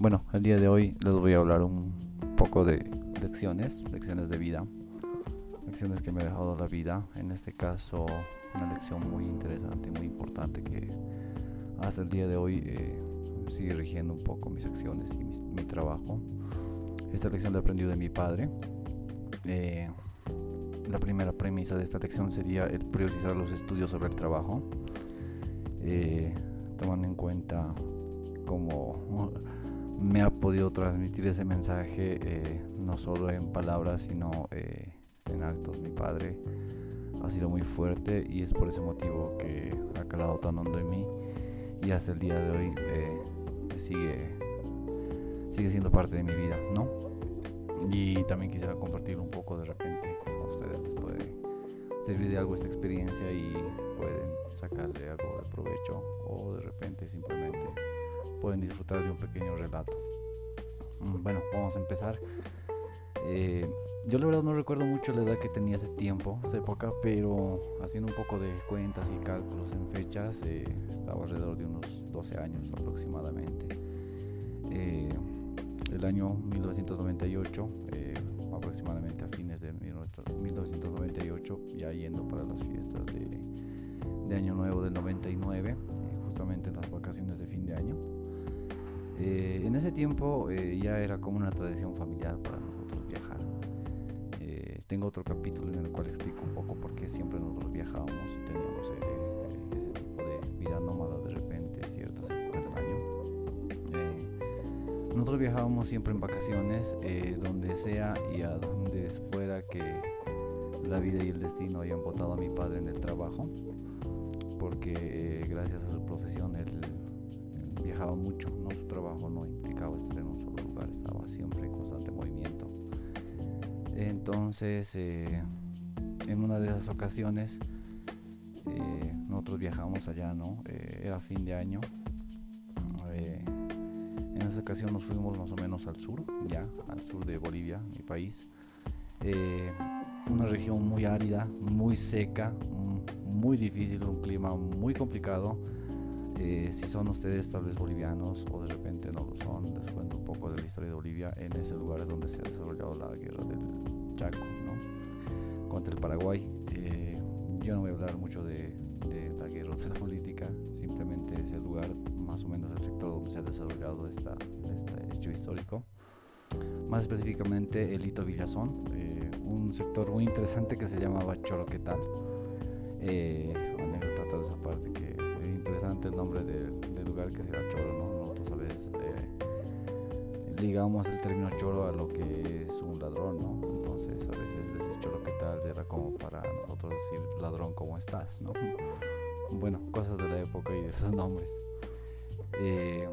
Bueno, el día de hoy les voy a hablar un poco de lecciones, lecciones de vida, lecciones que me ha dejado la vida. En este caso, una lección muy interesante, muy importante que hasta el día de hoy eh, sigue rigiendo un poco mis acciones y mi, trabajo. Esta lección la he aprendido de mi padre. Eh, la primera premisa de esta lección sería priorizar los estudios sobre el trabajo, eh, tomando en cuenta cómo me ha podido transmitir ese mensaje, eh, no solo en palabras, sino eh, en actos. Mi padre ha sido muy fuerte y es por ese motivo que ha calado tan hondo en mí y hasta el día de hoy eh, sigue, sigue siendo parte de mi vida, ¿no? Y también quisiera compartir un poco de repente a ustedes les puede servir de algo esta experiencia y pueden sacarle algo de provecho o de repente simplemente pueden disfrutar de un pequeño relato. Mm, bueno, vamos a empezar. Eh, yo la verdad no recuerdo mucho la edad que tenía ese tiempo, esa época, pero haciendo un poco de cuentas y cálculos en fechas, eh, estaba alrededor de unos 12 años aproximadamente. Eh, el año 1998, aproximadamente a fines de 1998, ya yendo para las fiestas de, de Año Nuevo del 99, justamente en las vacaciones de fin de año. Eh, en ese tiempo eh, ya era como una tradición familiar para nosotros viajar. Eh, tengo otro capítulo en el cual explico un poco por qué siempre nosotros viajábamos y teníamos ese tipo de vida nómada de repente ciertas épocas del año. nosotros viajábamos siempre en vacaciones, donde sea y a donde fuera que la vida y el destino hayan votado a mi padre en el trabajo, porque gracias a su profesión él viajaba mucho, ¿no? Trabajo no implicaba estar en un solo lugar, estaba siempre en constante movimiento. Entonces, eh, en una de esas ocasiones, eh, nosotros viajamos allá, ¿no? Eh, era fin de año. en esa ocasión nos fuimos más o menos al sur, ya, al sur de Bolivia, mi país. una región muy árida, muy seca, muy difícil, un clima muy complicado eh, si son ustedes tal vez bolivianos o de repente no lo son, les cuento un poco de la historia de Bolivia. En ese lugar es donde se ha desarrollado la guerra del Chaco ¿no? contra el Paraguay. Eh, yo no voy a hablar mucho de, la guerra de la política, simplemente es el lugar, más o menos el sector donde se ha desarrollado esta, este hecho histórico. Más específicamente el Hito Villazón, eh, un sector muy interesante que se llamaba Choroquetal. Eh, anécdota de esa parte que interesante el nombre del lugar que será Choro, ¿no? Nosotros a veces eh, ligamos el término Choro a lo que es un ladrón, ¿no? Entonces a veces decir Choro, ¿qué tal? Era como para nosotros decir ladrón, ¿cómo estás? ¿no? Bueno, cosas de la época y de esos nombres. Eh,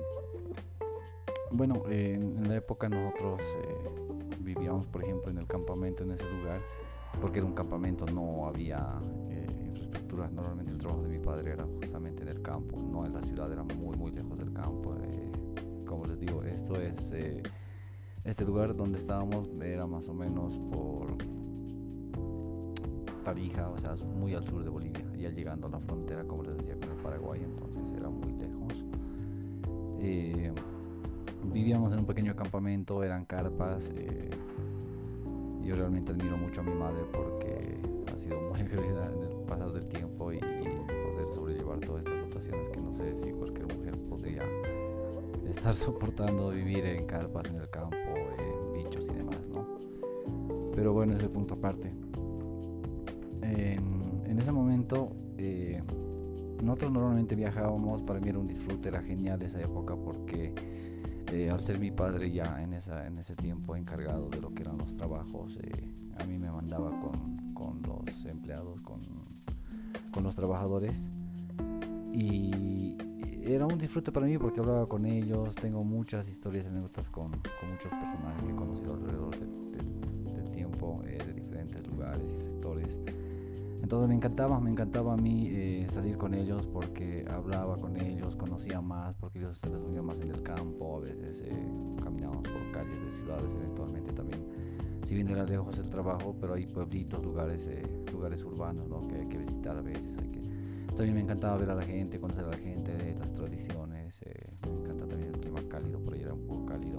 bueno, en la época nosotros eh, vivíamos, por ejemplo, en el campamento en ese lugar, porque era un campamento, no había Normalmente el trabajo de mi padre era justamente campo, no en la ciudad, era muy, muy lejos del campo. Eh, como les digo, esto es, eh, este lugar donde estábamos era más o menos por Tarija, o sea, muy al sur de Bolivia, ya llegando a la frontera, como les decía, con el Paraguay, entonces era muy lejos. Eh, vivíamos en un pequeño campamento, eran carpas. yo realmente admiro mucho a mi madre porque ha sido muy querida en el pasar del tiempo y, poder sobrellevar todas estas situaciones que no sé si cualquier mujer podría estar soportando vivir en carpas en el campo, en bichos y demás, ¿no? Pero bueno, ese punto aparte. En, ese momento, eh, nosotros normalmente viajábamos, para mí era un disfrute, era genial esa época porque eh, al ser mi padre ya en, esa, en ese tiempo encargado de lo que eran los trabajos, eh, a mí me mandaba con con los empleados, con, con los trabajadores. Y era un disfrute para mí porque hablaba con ellos, tengo muchas historias, anécdotas con, con muchos personajes que he conocido alrededor del, tiempo, eh, de diferentes lugares y sectores. Entonces me encantaba, me encantaba a mí eh, salir con ellos porque hablaba con ellos, conocía más, porque ellos se reunían más en el campo, a veces eh, caminábamos por calles de ciudades eventualmente también si bien era lejos el trabajo, pero hay pueblitos, lugares, eh, lugares urbanos ¿no? que hay que visitar a veces, hay que también me encantaba ver a la gente, conocer a la gente, las tradiciones. Eh, me encanta también el clima cálido, por ahí era un poco cálido.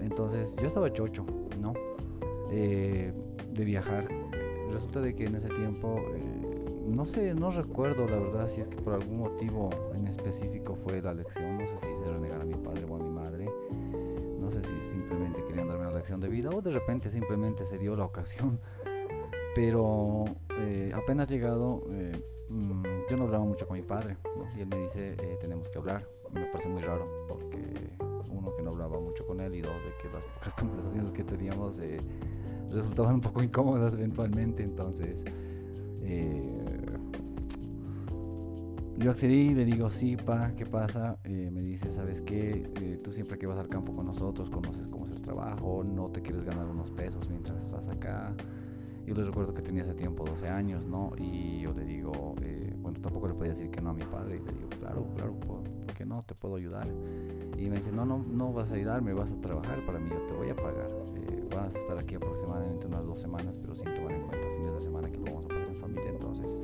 Entonces yo estaba chocho, ¿no? Eh, de viajar. Resulta de que en ese tiempo, eh, no sé, no recuerdo la verdad si es que por algún motivo en específico fue la lección, no sé si se renegara a mi padre o a mi madre, no sé si simplemente querían darme la lección de vida o de repente simplemente se dio la ocasión. Pero apenas llegado, Mm, yo no hablaba mucho con mi padre y él me dice eh, tenemos que hablar. Me parece muy raro porque uno que no hablaba mucho con él y dos de que las pocas conversaciones que teníamos eh, resultaban un poco incómodas eventualmente. Entonces eh, yo accedí y le digo sí pa qué pasa. me dice sabes qué tú siempre que vas al campo con nosotros conoces cómo es el trabajo, no te quieres ganar unos pesos mientras estás acá yo les recuerdo que tenía ese tiempo 12 años, ¿no? Y yo le digo, eh, bueno, tampoco le podía decir que no a mi padre. Y le digo, claro, claro, ¿por, qué no? Te puedo ayudar. Y me dice, no, no, no vas a ayudarme, vas a trabajar para mí, yo te voy a pagar. Eh, vas a estar aquí aproximadamente unas dos semanas, pero sin tomar en cuenta fines de semana que lo vamos a pasar en familia. Entonces,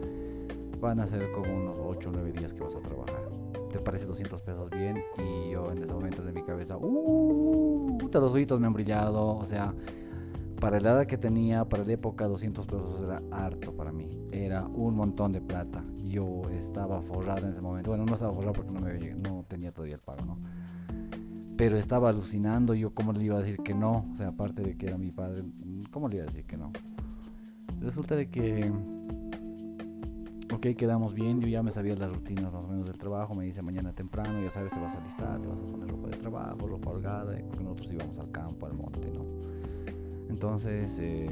van a ser como unos 8 o 9 días que vas a trabajar. ¿Te parece 200 pesos bien? Y yo en ese momento de mi cabeza, ¡uh! Los ojitos me han brillado, o sea para la edad que tenía, para la época, 200 pesos era harto para mí. Era un montón de plata. Yo estaba forrado en ese momento. Bueno, no estaba forrado porque no, no tenía todavía el pago, ¿no? Pero estaba alucinando. Yo, ¿cómo le iba a decir que no? O sea, aparte de que era mi padre, ¿cómo le iba a decir que no? Resulta de que, ok, quedamos bien. Yo ya me sabía las rutinas más o menos del trabajo. Me dice mañana temprano, ya sabes, te vas a alistar, te vas a poner ropa de trabajo, ropa holgada, porque nosotros íbamos al campo, al monte, ¿no? Entonces, eh,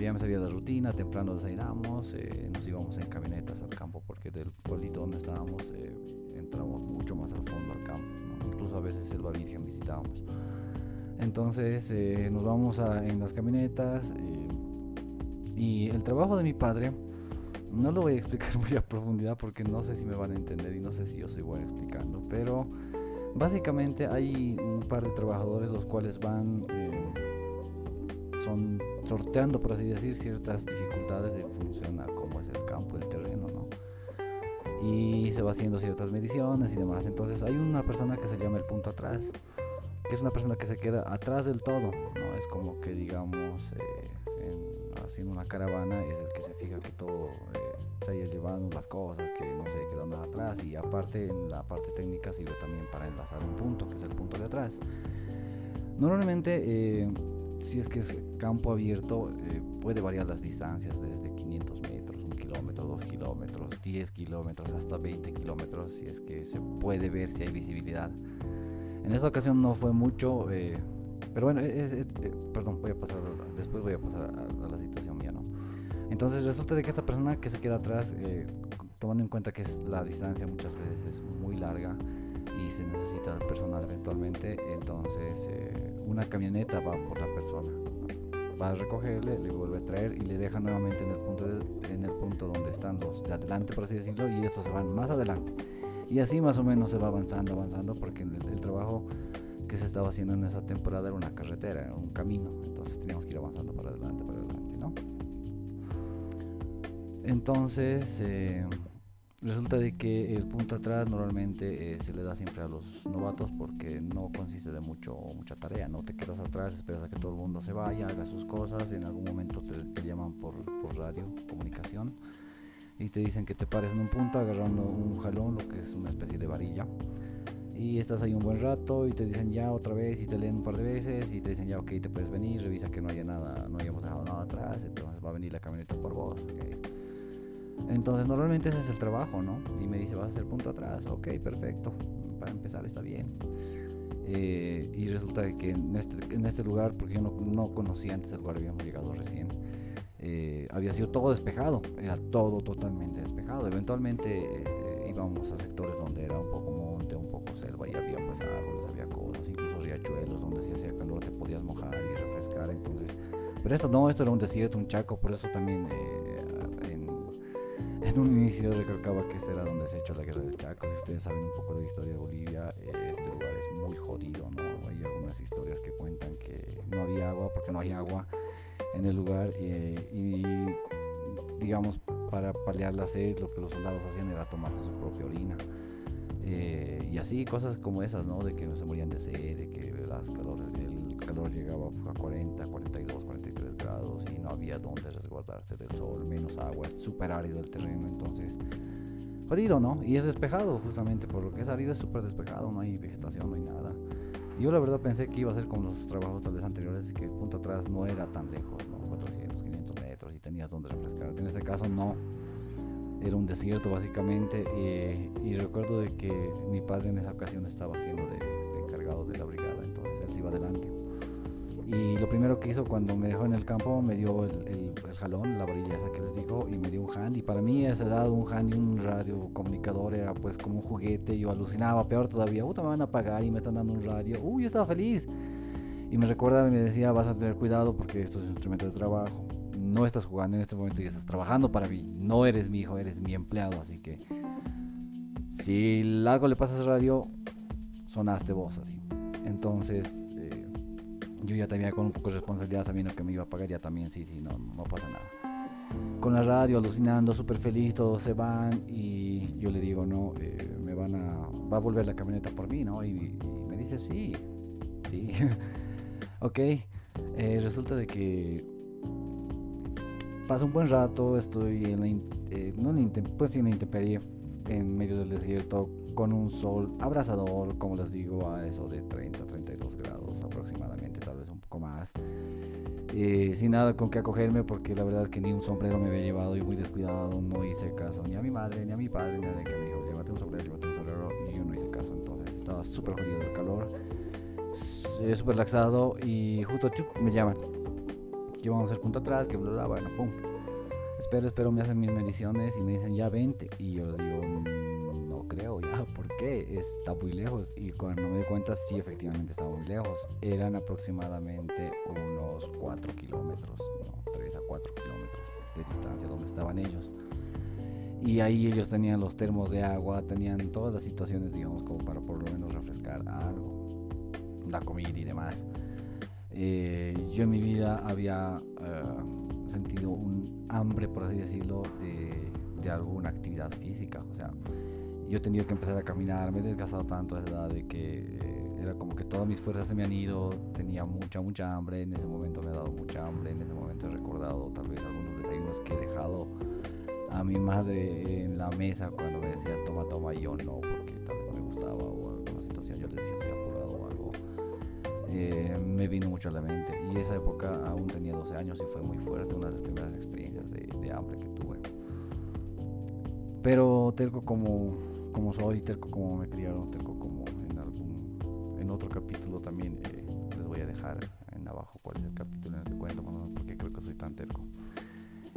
ya me sabía la rutina, temprano desayunamos, eh, nos íbamos en camionetas al campo porque del pueblito donde estábamos eh, entramos mucho más al fondo al campo, incluso a veces Selva Virgen visitábamos. Entonces eh, nos vamos en las camionetas y el trabajo de mi padre no lo voy a explicar muy a profundidad porque no sé si me van a entender y no sé si yo soy bueno explicando, pero básicamente hay un par de trabajadores los cuales van son sorteando, por así decir, ciertas dificultades de función a cómo es el campo, el terreno, ¿no? Y se va haciendo ciertas mediciones y demás. Entonces hay una persona que se llama el punto atrás, que es una persona que se queda atrás del todo, ¿no? Es como que, digamos, eh, haciendo una caravana, es el que se fija que todo eh, se haya llevando las cosas, que no se quedó nada atrás. Y aparte, en la parte técnica sirve también para enlazar un punto, que es el punto de atrás. Normalmente, eh, si es que es campo abierto, eh, puede variar las distancias desde 500 metros, 1 kilómetro, 2 kilómetros, 10 kilómetros, hasta 20 kilómetros, si es que se puede ver si hay visibilidad. En esta ocasión no fue mucho, eh, pero bueno, eh, perdón, voy a pasar, después voy a pasar a, la situación mía, ¿no? Entonces resulta de que esta persona que se queda atrás, tomando en cuenta que es la distancia muchas veces es muy larga, y se necesita personal eventualmente, entonces eh, una camioneta va por la persona. Va a recogerle, le vuelve a traer y le deja nuevamente en el punto, en el punto donde están los de adelante, por así decirlo, y estos se van más adelante. Y así más o menos se va avanzando, avanzando, porque el, el trabajo que se estaba haciendo en esa temporada era una carretera, era un camino, entonces teníamos que ir avanzando para adelante, para adelante, ¿no? Entonces... Eh, Resulta de que el punto atrás normalmente eh, se le da siempre a los novatos porque no consiste de mucho mucha tarea, no te quedas atrás, esperas a que todo el mundo se vaya, haga sus cosas, en algún momento te, llaman por, por, radio, comunicación, y te dicen que te pares en un punto agarrando un jalón, lo que es una especie de varilla, y estás ahí un buen rato y te dicen ya otra vez y te leen un par de veces y te dicen ya ok, te puedes venir, revisa que no haya nada, no hayamos dejado nada atrás, entonces va a venir la camioneta por vos, okay entonces normalmente ese es el trabajo, ¿no? Y me dice, vas a hacer punto atrás, ok, perfecto, para empezar está bien. Eh, y resulta que en este, en este lugar, porque yo no, no, conocía antes el lugar, habíamos llegado recién, eh, había sido todo despejado, era todo totalmente despejado. Eventualmente eh, íbamos a sectores donde era un poco monte, un poco selva y había pues árboles, había cosas, incluso riachuelos donde si hacía calor te podías mojar y refrescar. Entonces, pero esto no, esto era un desierto, un chaco, por eso también en un inicio recalcaba que este era donde se ha hecho la guerra del Chaco. Si ustedes saben un poco de la historia de Bolivia, eh, este lugar es muy jodido, ¿no? Hay algunas historias que cuentan que no había agua porque no hay agua en el lugar y digamos, para paliar la sed, lo que los soldados hacían era tomarse su propia orina. Eh, y así, cosas como esas, ¿no? De que se morían de sed, de que las el calor llegaba a 40, 42, 43 grados y no había dónde resguardarse del sol, menos agua, es súper árido el terreno, entonces jodido, ¿no? Y es despejado, justamente, por lo que es árido es súper despejado, no hay vegetación, no hay nada. Yo la verdad pensé que iba a ser como los trabajos tal vez anteriores, que punto atrás no era tan lejos, ¿no? 400, 500 metros y tenías donde refrescar. En este caso no, era un desierto básicamente eh, y recuerdo de que mi padre en esa ocasión estaba siendo de, encargado de la brigada, entonces él se iba adelante. Y lo primero que hizo cuando me dejó en el campo, me dio el, el, jalón, la varilla esa que les digo, y me dio un handy. Para mí a esa edad un handy, un radio comunicador era pues como un juguete. Yo alucinaba, peor todavía, puta, me van a pagar y me están dando un radio. Uy, yo estaba feliz. Y me recordaba y me decía, vas a tener cuidado porque esto es un instrumento de trabajo. No estás jugando en este momento y estás trabajando para mí. No eres mi hijo, eres mi empleado. Así que si algo le pasa a ese radio, sonaste vos así. Entonces yo ya tenía con un poco de responsabilidad sabiendo que me iba a pagar, ya también, sí, sí, no, no pasa nada. Con la radio, alucinando, súper feliz, todos se van y yo le digo, no, eh, me van a, va a volver la camioneta por mí, ¿no? Y, me dice, sí, sí, ok. Eh, resulta de que pasa un buen rato, estoy en la, eh, pues en la intemperie, en medio del desierto, con un sol abrasador, como les digo, a eso de 30, 32 grados aproximadamente, más. Eh, sin nada con qué acogerme porque la verdad es que ni un sombrero me había llevado y muy descuidado, no hice caso ni a mi madre, ni a mi padre, ni a nadie que me dijo, llévate un sombrero, llévate un sombrero y yo no hice caso, entonces estaba súper jodido del calor, súper laxado y justo me llaman, que vamos a hacer punto atrás, que bla bla, bueno, pum. Espero, espero, me hacen mis mediciones y me dicen ya 20 y yo les digo ¿por qué? Está muy lejos. Y cuando me di cuenta, sí, efectivamente estaba muy lejos. Eran aproximadamente unos 4 kilómetros, no, 3 a 4 kilómetros de distancia donde estaban ellos. Y ahí ellos tenían los termos de agua, tenían todas las situaciones, digamos, como para por lo menos refrescar algo, la comida y demás. Eh, yo en mi vida había uh, sentido un hambre, por así decirlo, de, de alguna actividad física. O sea, yo he tenido que empezar a caminar, me he desgastado tanto a esa edad de que eh, era como que todas mis fuerzas se me han ido, tenía mucha, mucha hambre, en ese momento me ha dado mucha hambre, en ese momento he recordado tal vez algunos desayunos que he dejado a mi madre en la mesa cuando me decía toma, toma, y yo no, porque tal vez no me gustaba o alguna situación, yo le decía estoy apurado o algo. Eh, me vino mucho a la mente y esa época aún tenía 12 años y fue muy fuerte, una de las primeras experiencias de, de hambre que tuve. Pero tengo como como soy, terco como me criaron, terco como en algún, en otro capítulo también eh, les voy a dejar en abajo cuál es el capítulo en el que cuento, porque creo que soy tan terco.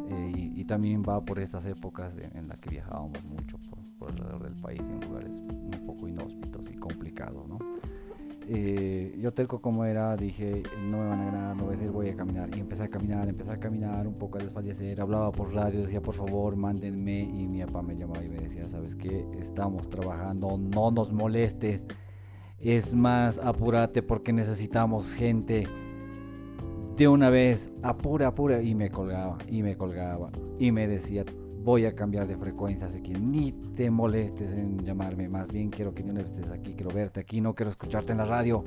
Eh, y, también va por estas épocas en, las que viajábamos mucho por, por, alrededor del país en lugares un poco inhóspitos y complicados, ¿no? Eh, yo terco como era, dije, no me van a ganar, no voy a decir, voy a caminar. Y empecé a caminar, empecé a caminar, un poco a desfallecer, hablaba por radio, decía, por favor, mándenme. Y mi papá me llamaba y me decía, ¿sabes qué? Estamos trabajando, no nos molestes. Es más, apúrate porque necesitamos gente. De una vez, apura, apura. Y me colgaba, y me colgaba. Y me decía, voy a cambiar de frecuencia, así que ni te molestes en llamarme, más bien quiero que no estés aquí, quiero verte aquí, no quiero escucharte en la radio.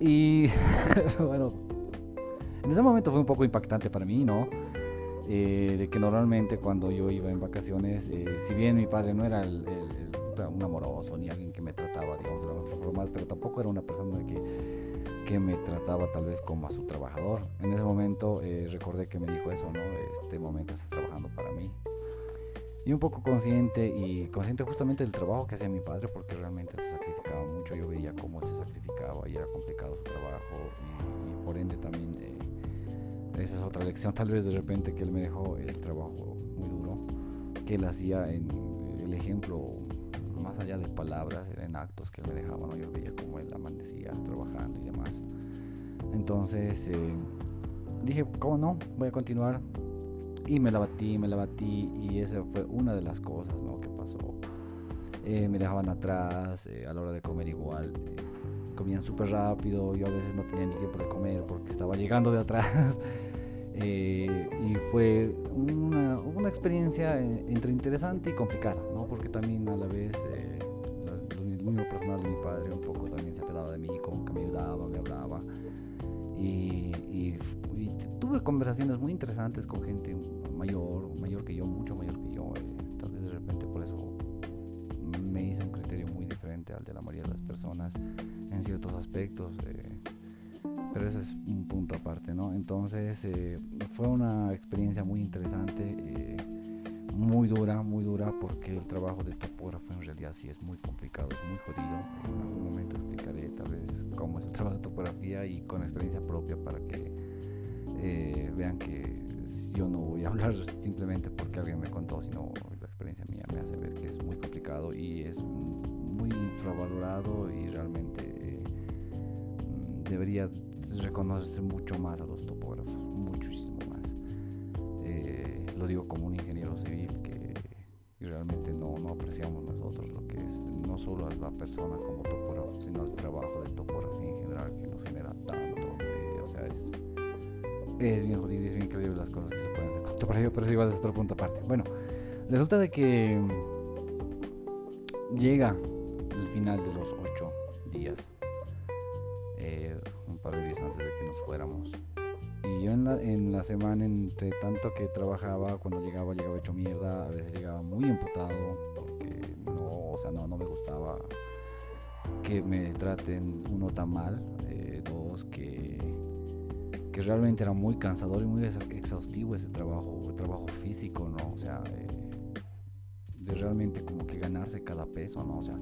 Y bueno, en ese momento fue un poco impactante para mí, ¿no? Eh, de que normalmente cuando yo iba en vacaciones, eh, si bien mi padre no era el, un amoroso ni alguien que me trataba, digamos, de la mejor formal, pero tampoco era una persona que que me trataba tal vez como a su trabajador. En ese momento eh, recordé que me dijo eso, ¿no? Este momento estás trabajando para mí. Y un poco consciente y consciente justamente del trabajo que hacía mi padre porque realmente se sacrificaba mucho. Yo veía cómo se sacrificaba y era complicado su trabajo y, por ende también eh, esa es otra lección tal vez de repente que él me dejó el trabajo muy duro que él hacía en el ejemplo más allá de palabras, eran actos que me dejaban, yo veía como él amanecía trabajando y demás. Entonces eh, dije, ¿cómo no? Voy a continuar. Y me la batí, me la batí y esa fue una de las cosas ¿no? que pasó. Eh, me dejaban atrás eh, a la hora de comer igual. comían súper rápido, yo a veces no tenía ni tiempo de comer porque estaba llegando de atrás. y fue una, una, experiencia eh, entre interesante y complicada, ¿no? Porque también a la vez eh, el mismo personal de mi padre un poco también se apelaba de mí, como que me ayudaba, me hablaba. Y, y, tuve conversaciones muy interesantes con gente mayor, mayor que yo, mucho mayor que yo. Eh, tal vez de repente por eso me hice un criterio muy diferente al de la mayoría de las personas en ciertos aspectos. Eh, pero eso es un punto aparte, ¿no? Entonces eh, fue una experiencia muy interesante, eh, muy dura, muy dura, porque el trabajo de topógrafo en realidad sí es muy complicado, es muy jodido. En algún momento explicaré tal vez cómo es el trabajo de topografía y con experiencia propia para que eh, vean que yo no voy a hablar simplemente porque alguien me contó, sino la experiencia mía me hace ver que es muy complicado y es muy infravalorado y realmente debería reconocerse mucho más a los topógrafos, como un ingeniero civil que realmente no, no, apreciamos nosotros lo que es no solo a la persona como topógrafo, sino el trabajo de topografía en general que nos genera tanto. Eh, o sea, es, es bien jodido es bien increíble las cosas que se pueden hacer con topografía, pero es igual es otro punto aparte. Bueno, resulta de que llega el final de los ocho días par de días antes de que nos fuéramos. Y yo en la, en la semana, entre tanto que trabajaba, cuando llegaba, llegaba hecho mierda, a veces llegaba muy imputado, porque no, o sea, no, no me gustaba que me traten uno tan mal, eh, dos, que, que realmente era muy cansador y muy exhaustivo ese trabajo, el trabajo físico, ¿no? O sea, eh, de realmente como que ganarse cada peso, ¿no? O sea,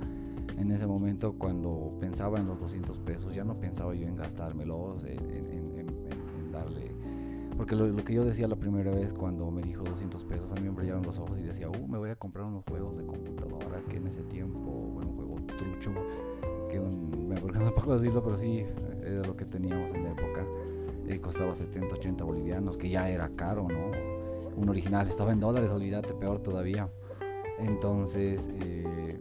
en ese momento cuando pensaba en los 200 pesos, ya no pensaba yo en gastármelos. Porque lo, que yo decía la primera vez cuando me dijo 200 pesos, a mí me brillaron los ojos y decía, uh, me voy a comprar unos juegos de computadora que en ese tiempo, bueno, un juego trucho, que me avergüenza un poco decirlo, pero sí, era lo que teníamos en la época. Eh, costaba 70, 80 bolivianos, que ya era caro, ¿no? Un original estaba en dólares, olvídate, peor todavía. Entonces, eh,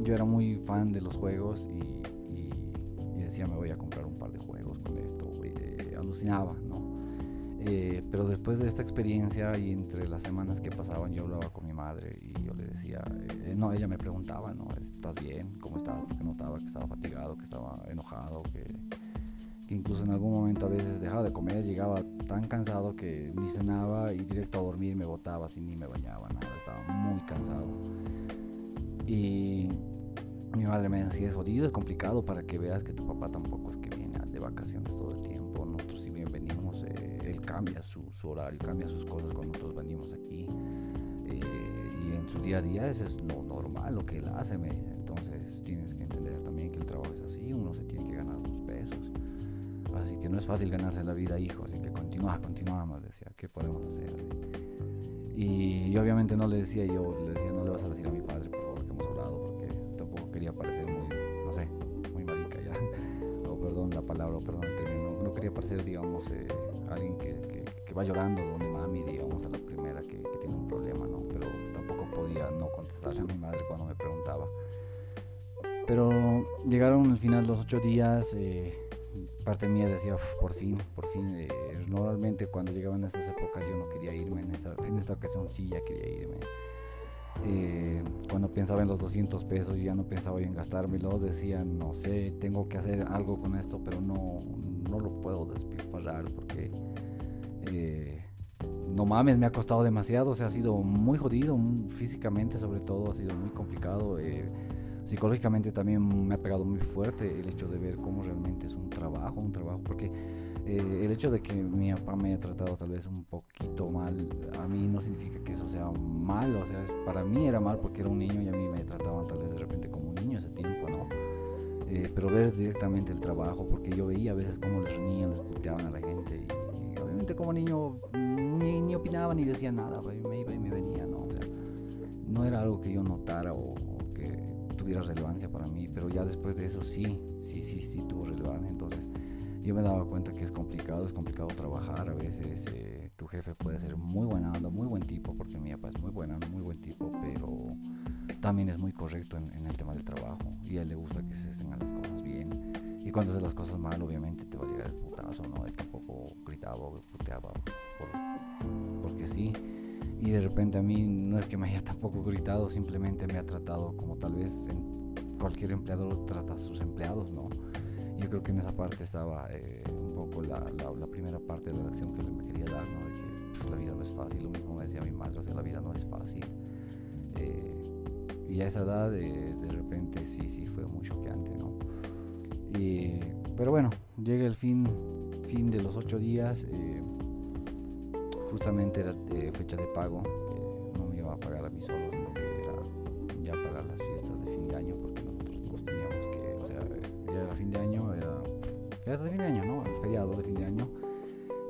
yo era muy fan de los juegos y, decía me voy a comprar un par de juegos con esto, eh, alucinaba, ¿no? Eh, pero después de esta experiencia y entre las semanas que pasaban yo hablaba con mi madre y yo le decía, eh, no, ella me preguntaba, ¿no? ¿Estás bien? ¿Cómo estás? Porque notaba que estaba fatigado, que estaba enojado, que, que incluso en algún momento a veces dejaba de comer, llegaba tan cansado que ni cenaba y directo a dormir me botaba sin ni me bañaba, nada, estaba muy cansado. Y mi madre me decía, es jodido, es complicado para que veas que tu papá tampoco es que viene de vacaciones todo el tiempo. Cambia su, horario, cambia sus cosas cuando nosotros venimos aquí. Eh, y en su día a día eso es lo normal, lo que él hace, me dice. Entonces tienes que entender también que el trabajo es así, uno se tiene que ganar los pesos. Así que no es fácil ganarse la vida, hijo. Así que continúa, continuamos, decía, ¿qué podemos hacer? Y, obviamente no le decía yo, le decía, no le vas a decir a mi padre, por favor, que hemos hablado, quería parecer muy, no sé, muy marica ya, o perdón la palabra, o perdón el término, no, quería parecer, digamos, eh, alguien que, que, va llorando donde mami, digamos, a la primera que, que, tiene un problema, ¿no? Pero tampoco podía no contestarle a mi madre cuando me preguntaba. Pero llegaron al final los ocho días, eh, parte mía decía, por fin, por fin, eh, normalmente cuando llegaban estas épocas yo no quería irme, en esta, en esta ocasión sí ya quería irme. Eh, cuando pensaba en los 200 pesos ya no pensaba en gastármelos, decía, no sé, tengo que hacer algo con esto, pero no, no lo puedo despilfarrar porque eh, no mames, me ha costado demasiado, o sea, ha sido muy jodido, físicamente sobre todo, ha sido muy complicado. Eh, psicológicamente también me ha pegado muy fuerte el hecho de ver cómo realmente es un trabajo, un trabajo, porque eh, el hecho de que mi papá me haya tratado tal vez un poquito mal, a mí no significa que eso sea mal, o sea, para mí era mal porque era un niño y a mí me trataban tal vez de repente como un niño ese tiempo, ¿no? Eh, pero ver directamente el trabajo, porque yo veía a veces cómo les reñían, les puteaban a la gente y, obviamente como niño ni, ni, opinaba ni decía nada, pues, me iba y me venía, ¿no? O sea, no era algo que yo notara o, o que tuviera relevancia para mí, pero ya después de eso sí, sí, sí, sí tuvo relevancia, entonces yo me daba cuenta que es complicado, es complicado trabajar. A veces eh, tu jefe puede ser muy buena onda, muy buen tipo, porque mi papá es muy buena, muy buen tipo, pero también es muy correcto en, el tema del trabajo y a él le gusta que se hacen las cosas bien. Y cuando haces las cosas mal, obviamente te va a llegar el putazo, ¿no? Él tampoco gritaba o puteaba por porque sí. Y de repente a mí no es que me haya tampoco gritado, simplemente me ha tratado como tal vez cualquier empleador trata a sus empleados, ¿no? Yo creo que en esa parte estaba eh, un poco la, la, primera parte de la acción que me quería dar, ¿no? De que pues, la vida no es fácil, lo mismo me decía mi madre, o sea, la vida no es fácil. Eh, y a esa edad de, de repente sí, sí, fue muy choqueante, ¿no? Pero bueno, llega el fin, fin de los ocho días, eh, justamente era fecha de pago, eh, no me iba a pagar a mí solo, era ya para las fiestas de fin de año, porque nosotros pues, teníamos que, o sea, ya era fin de año, era fiestas de fin de año, ¿no? El feriado de fin de año.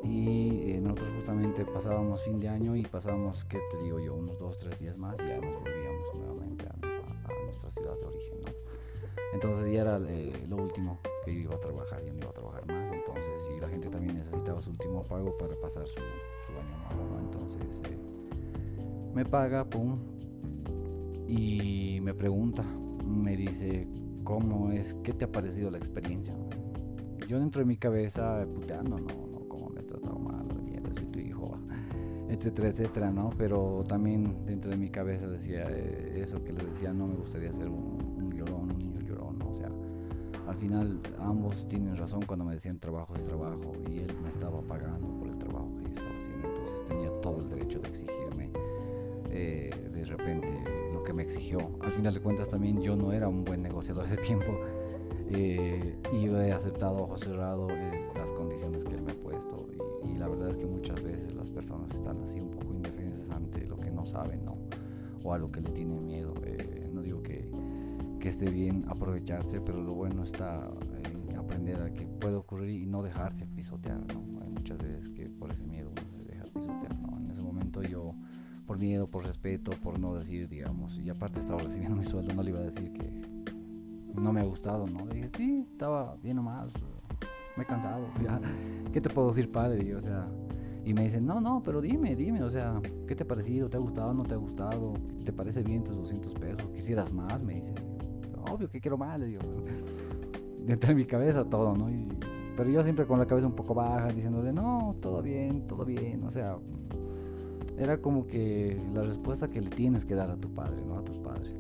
Y eh, nosotros justamente pasábamos fin de año y pasábamos, ¿qué te digo yo? Unos dos, tres días más y ya nos volvíamos ciudad de origen, ¿no? Entonces ya era lo último que yo iba a trabajar, yo no iba a trabajar más, entonces, y la gente también necesitaba su último pago para pasar su, su año nuevo, Entonces, eh, me paga, pum, y me pregunta, me dice, ¿cómo es? ¿Qué te ha parecido la experiencia? Yo dentro de mi cabeza, puteando, no, etcétera, etcétera, ¿no? Pero también dentro de mi cabeza decía eh, eso que le decía, no me gustaría ser un, un llorón, un niño llorón, ¿no? O sea, al final ambos tienen razón cuando me decían trabajo es trabajo y él me estaba pagando por el trabajo que yo estaba haciendo, entonces tenía todo el derecho de exigirme eh, de repente lo que me exigió. Al final de cuentas también yo no era un buen negociador ese tiempo eh, y yo he aceptado ojo cerrado las condiciones que él personas están así un poco indefensas ante lo que no saben ¿no? o a lo que le tienen miedo. no digo que que esté bien aprovecharse, pero lo bueno está en aprender a que puede ocurrir y no dejarse pisotear, ¿no? Hay muchas veces que por ese miedo uno se deja pisotear, ¿no? En ese momento yo, por miedo, por respeto, por no decir, digamos, y aparte estaba recibiendo mi sueldo, no le iba a decir que no me ha gustado, ¿no? Le dije, sí, estaba bien o mal, me he cansado, ya, ¿qué te puedo decir, padre? o sea, y me dicen, no, no, pero dime, dime, o sea, ¿qué te ha parecido? ¿Te ha gustado? ¿No te ha gustado? ¿Te parece bien tus 200 pesos? ¿Quisieras más? Me dicen obvio que quiero más, le digo. Dentro de mi cabeza todo, ¿no? pero yo siempre con la cabeza un poco baja, diciéndole, no, todo bien, todo bien. O sea, era como que la respuesta que le tienes que dar a tu padre, ¿no? A tus padres.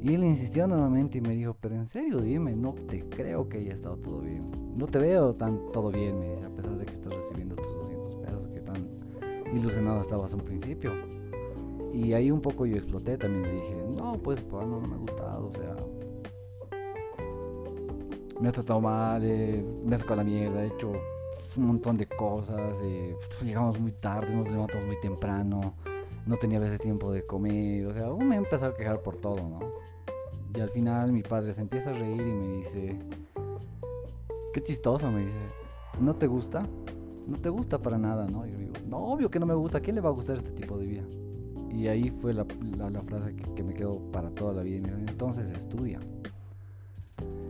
Y él insistió nuevamente y me dijo, pero en serio, dime, no te creo que haya estado todo bien. No te veo tan todo bien, me dice, a pesar de que estás recibiendo tus ilusionado estabas un principio. Y ahí un poco yo exploté, también le dije, no, pues, pues no, no me ha gustado, o sea, me ha tratado mal, eh, me ha sacado la mierda, he hecho un montón de cosas, eh, pues, llegamos muy tarde, nos levantamos muy temprano, no tenía a veces tiempo de comer, o sea, me he empezado a quejar por todo, ¿no? Y al final mi padre se empieza a reír y me dice, qué chistoso, me dice, ¿no te gusta? No te gusta para nada, ¿no? Y yo digo, no, obvio que no me gusta, ¿a quién le va a gustar este tipo de vida? Y ahí fue la, frase que, me quedó para toda la vida. Entonces estudia.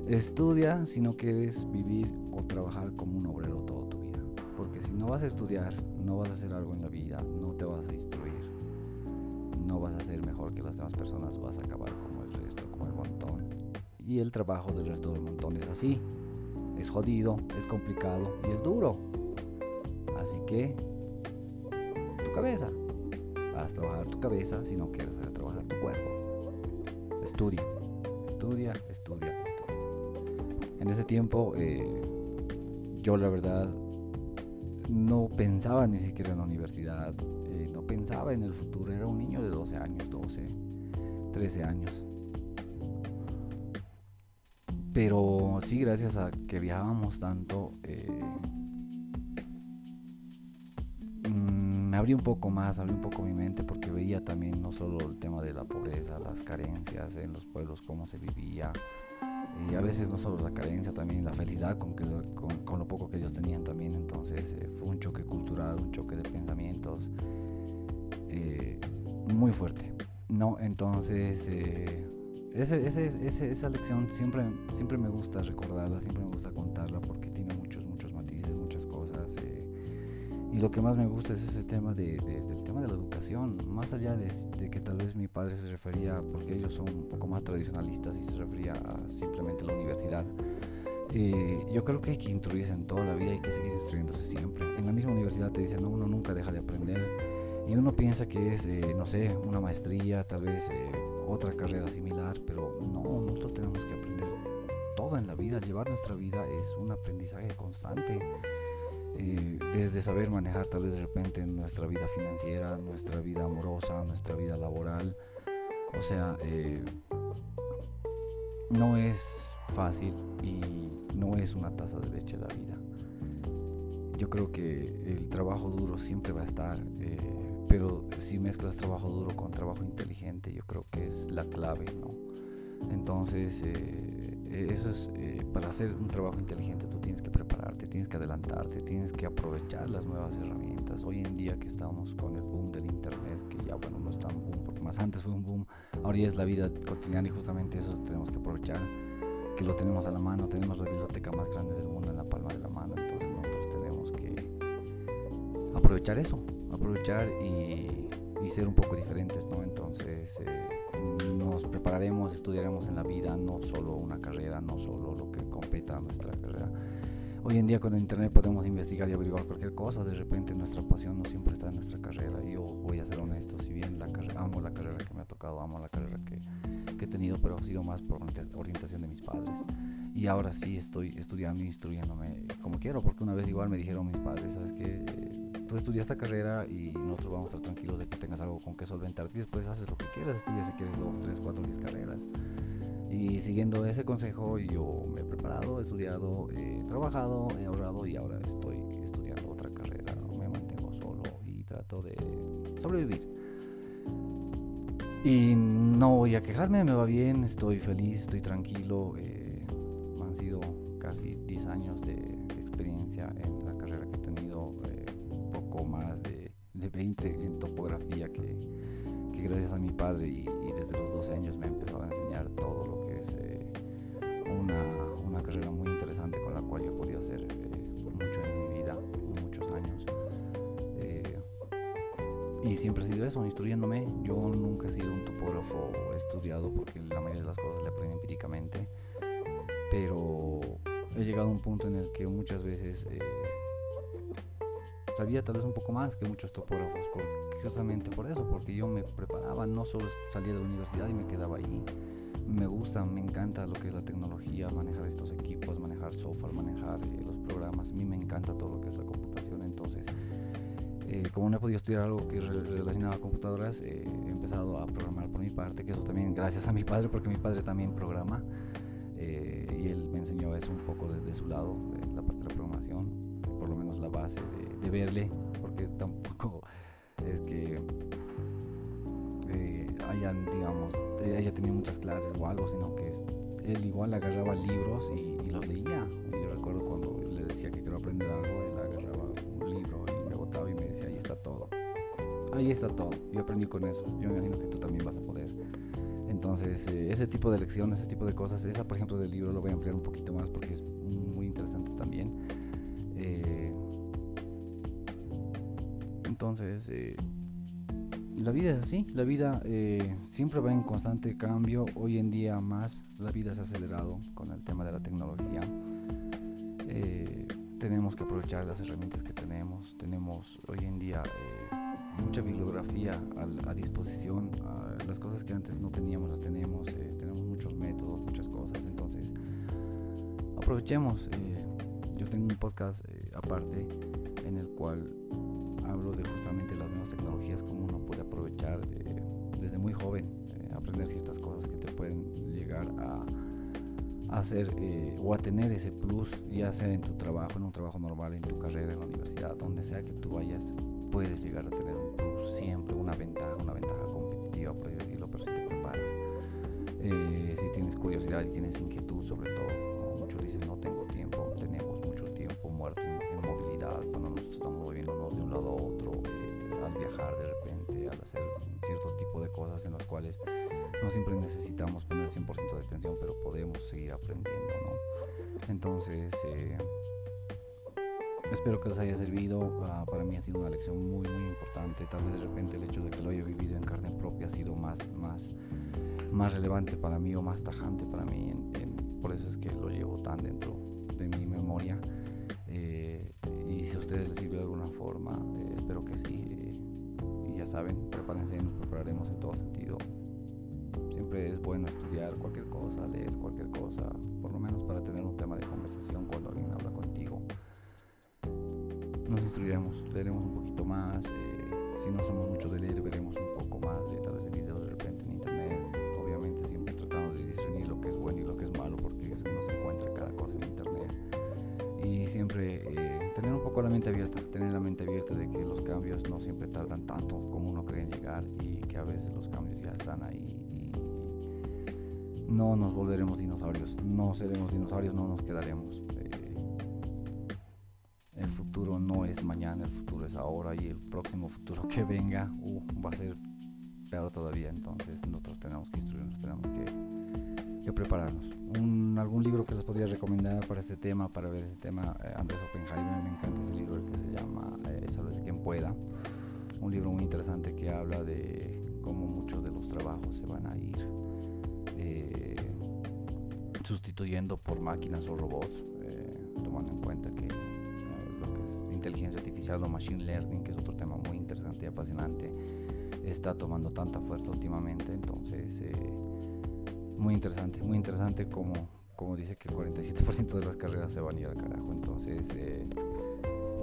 Estudia si no quieres vivir o trabajar como un obrero toda tu vida. Porque si no vas a estudiar, no vas a hacer algo en la vida, no te vas a instruir, no vas a ser mejor que las demás personas, vas a acabar como el resto, como el montón. Y el trabajo del resto del montón es así. Es jodido, es complicado y es duro. Así que, tu cabeza. Vas a trabajar tu cabeza si no quieres trabajar tu cuerpo. Estudia, estudia, estudia, estudia. En ese tiempo eh, yo la verdad no pensaba ni siquiera en la universidad, eh, no pensaba en el futuro, era un niño de 12 años, 12, 13 años. Pero sí, gracias a que viajábamos tanto, eh, abrí un poco más, abrí un poco mi mente porque veía también no solo el tema de la pobreza, las carencias en los pueblos, cómo se vivía, y a veces no solo la carencia, también la felicidad con, que, con, lo poco que ellos tenían también. Entonces eh, fue un choque cultural, un choque de pensamientos eh, muy fuerte. ¿no? Entonces, eh, ese, ese, esa lección siempre, siempre me gusta recordarla, siempre me gusta contarla lo que más me gusta es ese tema de, del tema de la educación, más allá de, de, que tal vez mi padre se refería, porque ellos son un poco más tradicionalistas y se refería a simplemente la universidad. Eh, yo creo que hay que instruirse en toda la vida, hay que seguir instruyéndose siempre. En la misma universidad te dicen, no, uno nunca deja de aprender. Y uno piensa que es, eh, no sé, una maestría, tal vez eh, otra carrera similar, pero no, nosotros tenemos que aprender todo en la vida. Llevar nuestra vida es un aprendizaje constante. Eh, desde saber manejar tal vez de repente nuestra vida financiera, nuestra vida amorosa, nuestra vida laboral. O sea, no es fácil y no es una taza de leche la vida. Yo creo que el trabajo duro siempre va a estar, eh, pero si mezclas trabajo duro con trabajo inteligente, yo creo que es la clave, ¿no? Entonces, eh, eso es, eh, para hacer un trabajo inteligente tú tienes que prepararte, tienes que adelantarte, tienes que aprovechar las nuevas herramientas. Hoy en día que estamos con el boom del Internet, que ya bueno, no es tan boom, porque más antes fue un boom, ahora ya es la vida cotidiana y justamente eso tenemos que aprovechar que lo tenemos a la mano, tenemos la biblioteca más grande del mundo en la palma de la mano, entonces nosotros tenemos que aprovechar eso, aprovechar y, ser un poco diferentes, ¿no? Entonces eh, nos prepararemos, estudiaremos en la vida, no solo una carrera, no solo lo que competa a nuestra carrera. Hoy en día con el internet podemos investigar y averiguar cualquier cosa, de repente nuestra pasión no siempre está en nuestra carrera. Yo voy a ser honesto, si bien la amo la carrera que me ha tocado, amo la carrera que que he tenido, pero ha sido más por orientación de mis padres. Y ahora sí estoy estudiando y instruyéndome como quiero, porque una vez igual me dijeron mis padres, ¿sabes qué? Tú estudias esta carrera y nosotros vamos a estar tranquilos de que tengas algo con que solventarte y después haces lo que quieras, estudias si quieres dos, tres, cuatro, diez carreras. Y siguiendo ese consejo, yo me he preparado, he estudiado, he trabajado, he ahorrado y ahora estoy estudiando otra carrera. Me mantengo solo y trato de sobrevivir. Y no voy a quejarme, me va bien, estoy feliz, estoy tranquilo. Eh, han sido casi 10 años de, experiencia en más de, de, 20 en topografía, que, que, gracias a mi padre y, desde los 12 años me ha empezado a enseñar todo lo que es eh, una, una, carrera muy interesante con la cual yo he podido hacer mucho en mi vida, muchos años y siempre he sido eso, instruyéndome. Yo nunca he sido un topógrafo estudiado porque la mayoría de las cosas le aprendí empíricamente, pero he llegado a un punto en el que muchas veces eh, sabía tal vez un poco más que muchos topógrafos, justamente por eso, porque yo me preparaba, no solo salía de la universidad y me quedaba ahí. Me gusta, me encanta lo que es la tecnología, manejar estos equipos, manejar software, manejar eh, los programas. A mí me encanta todo lo que es la computación, entonces eh, como no he podido estudiar algo que es relacionado a computadoras, eh, he empezado a programar por mi parte, que eso también gracias a mi padre, porque mi padre también programa. Eh, y él me enseñó eso un poco desde su lado, la parte de la programación, por lo menos la base de, verle, porque tampoco es que hayan, digamos, haya tenido muchas clases o algo, sino que él igual agarraba libros y, y los leía. Y yo recuerdo cuando le decía que quiero aprender algo, él agarraba un libro y me decía, ahí está todo. Ahí está todo. Yo aprendí con eso. Yo me imagino que tú también vas a poder. Entonces, eh, ese tipo de lecciones, ese tipo de cosas, esa por ejemplo del libro lo voy a ampliar un poquito más porque es muy interesante también. Eh, entonces, eh, la vida es así, la vida siempre va en constante cambio, hoy en día más, la vida se ha acelerado con el tema de la tecnología tenemos que aprovechar las herramientas que tenemos. Tenemos hoy en día eh, mucha bibliografía a, disposición. las cosas que antes no teníamos las tenemos. Eh, tenemos muchos métodos, muchas cosas. Entonces, aprovechemos. Eh, yo tengo un podcast aparte en el cual hablo de justamente las nuevas tecnologías, cómo uno puede aprovechar desde muy joven, aprender ciertas cosas que te pueden llegar a hacer eh, o a tener ese plus, ya sea en tu trabajo, en un trabajo normal, en tu carrera, en la universidad, donde sea que tú vayas, puedes llegar a tener un plus, siempre una ventaja, una ventaja competitiva, por decirlo, pero si te preparas, eh, si tienes curiosidad y tienes inquietud sobre todo, muchos dicen no tengo tiempo, tenemos mucho tiempo muerto en, movilidad, cuando nos estamos moviéndonos de un lado a otro, eh, al viajar de repente, al hacer cierto tipo de cosas en las cuales no siempre necesitamos poner 100% de atención, pero podemos seguir aprendiendo, ¿no? Entonces, eh, espero que les haya servido. Ah, para mí ha sido una lección muy, muy importante. Tal vez de repente el hecho de que lo haya vivido en carne propia ha sido más, más, más relevante para mí o más tajante para mí. por eso es que lo llevo tan dentro de mi memoria. Eh, y si a ustedes les sirve de alguna forma, eh, espero que sí ya saben, prepárense, nos prepararemos en todo sentido. Siempre es bueno estudiar cualquier cosa, leer cualquier cosa, por lo menos para tener un tema de conversación cuando alguien habla contigo. Nos instruiremos, leeremos un poquito más. Eh, si no somos mucho de leer, veremos un poco más de tal vez de videos de repente en internet. Obviamente siempre tratando de discernir lo que es bueno y lo que es malo, porque se encuentra cada cosa en internet. Y siempre eh, tener un poco la mente abierta, tener la mente abierta de que los cambios no siempre tardan tanto como uno cree en llegar y que a veces los cambios ya están ahí no nos volveremos dinosaurios, no seremos dinosaurios, no nos quedaremos. Eh, el futuro no es mañana, el futuro es ahora y el próximo futuro que venga uh, va a ser peor todavía. Entonces nosotros tenemos que instruirnos, tenemos que, prepararnos. Un, algún libro que les podría recomendar para este tema, para ver este tema, eh, Andrés Oppenheimer, me encanta ese libro que se llama eh, Salve de quien pueda. Un libro muy interesante que habla de cómo muchos de los trabajos se van a ir eh, sustituyendo por máquinas o robots, eh, tomando en cuenta que eh, lo que es inteligencia artificial o machine learning, que es otro tema muy interesante y apasionante, está tomando tanta fuerza últimamente. Entonces, muy interesante, muy interesante como, como dice que el 47% de las carreras se van a ir al carajo. Entonces,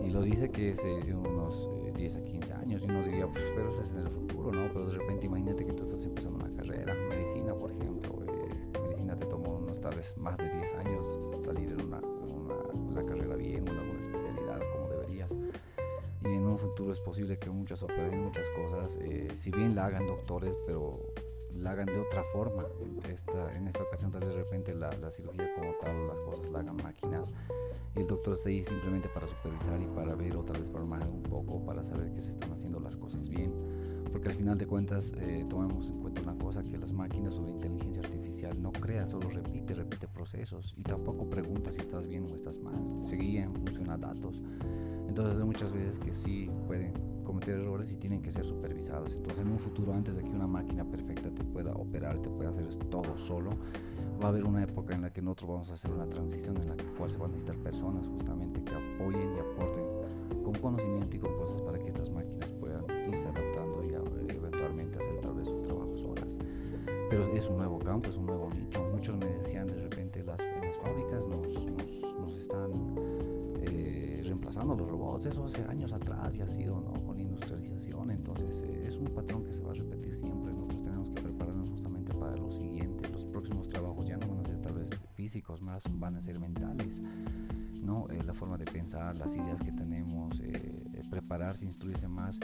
y lo dice que es unos 10 a 15 años y uno diría, pues, pero eso es en el futuro, ¿no? Pero de repente imagínate que tú estás empezando una carrera, medicina, por ejemplo, eh, medicina te tomó unos tal vez más de 10 años salir en una, la carrera bien, una buena especialidad como deberías. Y en un futuro es posible que muchas operen muchas cosas, eh, si bien la hagan doctores, pero la hagan de otra forma. Esta, en esta ocasión tal vez de repente la, la cirugía como tal, las cosas la hagan máquinas y el doctor está ahí simplemente para supervisar y para ver o tal vez para un poco, para saber que se están haciendo las cosas bien. Porque al final de cuentas eh, tomemos en cuenta una cosa, que las máquinas o la inteligencia artificial no crea, solo repite, repite procesos y tampoco pregunta si estás bien o estás mal, seguía en función a datos. Entonces hay muchas veces que sí pueden cometer errores y tienen que ser supervisados. Entonces en un futuro, antes de que una máquina perfecta te pueda operar, te pueda hacer todo solo, va a haber una época en la que nosotros vamos a hacer una transición en la cual se van a necesitar personas justamente que apoyen y aporten con conocimiento y con cosas para que estas máquinas puedan irse adaptando y eventualmente hacer tal vez su trabajo solas. Pero es un nuevo campo, es un nuevo nicho. Muchos me decían de repente las, las fábricas nos, nos, nos están reemplazando los robots. Eso hace años atrás ya ha sido ¿no? con la industrialización. Entonces eh, es un patrón que se va a repetir siempre. Nosotros tenemos que prepararnos justamente para lo siguiente. Los próximos trabajos ya no van a ser tal vez físicos, más van a ser mentales. ¿no? Eh, la forma de pensar, las ideas que tenemos, prepararse, instruirse más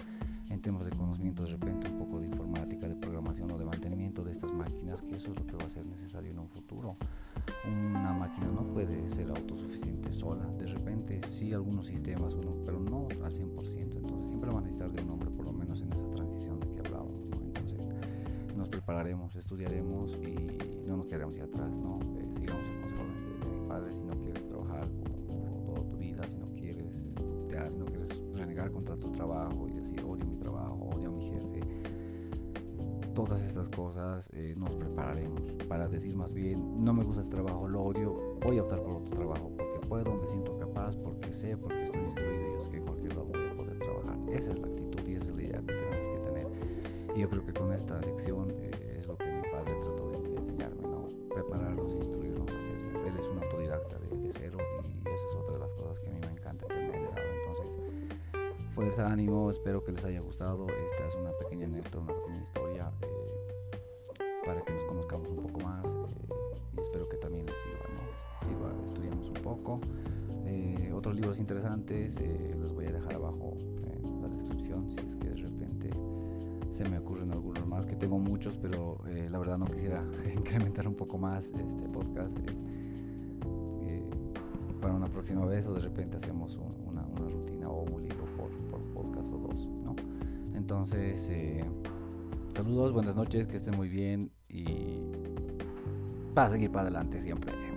en temas de conocimiento, de repente un poco de informática, de programación o de mantenimiento de estas máquinas, que eso es lo que va a ser necesario en un futuro. Una máquina no puede ser autosuficiente sola, de repente sí algunos sistemas, pero no al 100%, entonces siempre van a necesitar de un hombre, por lo menos en esa transición de que hablábamos, Entonces nos prepararemos, estudiaremos y no nos quedaremos ya atrás, ¿no? Eh, sigamos el consejo de, mi padre, si no quieres trabajar como toda tu vida, si no quieres, te, si no quieres renegar contra tu trabajo todas estas cosas eh, nos prepararemos para decir más bien, no me gusta este trabajo, lo odio, voy a optar por otro trabajo porque puedo, me siento capaz, porque sé, porque estoy instruido y yo sé que cualquier lado voy a poder trabajar. Esa es la actitud y esa es la idea que tenemos que tener. Y yo creo que con esta lección eh, es lo que mi padre trató de, de, enseñarme, ¿no? Prepararnos, instruirnos a hacer. Él es un autodidacta de, de cero y esa es otra de las cosas que a mí me encanta que me ha dado. Entonces, fuerza, ánimo, espero que les haya gustado. Esta es una pequeña anécdota, interesantes eh, los voy a dejar abajo en la descripción si es que de repente se me ocurren algunos más, que tengo muchos, pero eh, la verdad no quisiera incrementar un poco más este podcast para una próxima vez o de repente hacemos un, una, rutina o un libro por, por, podcast o dos, ¿no? Entonces, saludos, buenas noches, que estén muy bien y para seguir para adelante siempre.